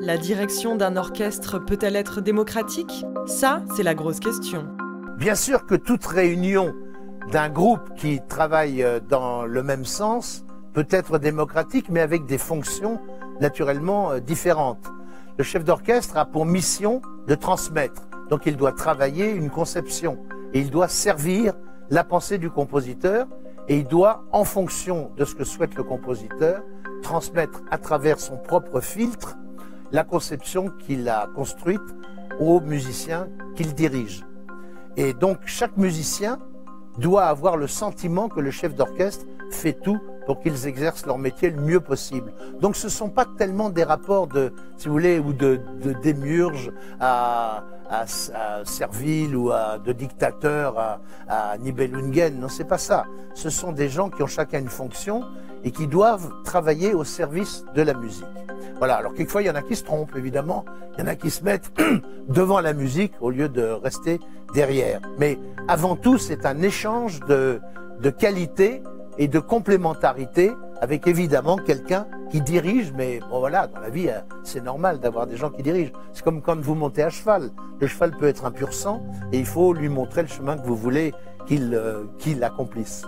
La direction d'un orchestre peut-elle être démocratique? Ça, c'est la grosse question. Bien sûr que toute réunion d'un groupe qui travaille euh, dans le même sens peut être démocratique, mais avec des fonctions naturellement euh, différentes. Le chef d'orchestre a pour mission de transmettre. Donc il doit travailler une conception et il doit servir la pensée du compositeur et il doit, en fonction de ce que souhaite le compositeur, transmettre à travers son propre filtre la conception qu'il a construite aux musiciens qu'il dirige. Et donc chaque musicien doit avoir le sentiment que le chef d'orchestre fait tout pour qu'ils exercent leur métier le mieux possible. Donc ce ne sont pas tellement des rapports de, si vous voulez, ou de, de à, à, à, Serville ou à, de dictateur à, à Nibelungen. Non, c'est pas ça. Ce sont des gens qui ont chacun une fonction et qui doivent travailler au service de la musique. Voilà. Alors quelquefois il y en a qui se trompent évidemment, il y en a qui se mettent devant la musique au lieu de rester derrière. Mais avant tout, c'est un échange de, de qualité et de complémentarité avec évidemment quelqu'un qui dirige, mais bon voilà, dans la vie, euh, c'est normal d'avoir des gens qui dirigent. C'est comme quand vous montez à cheval. Le cheval peut être un pur sang et il faut lui montrer le chemin que vous voulez qu'il euh, qu'il accomplisse.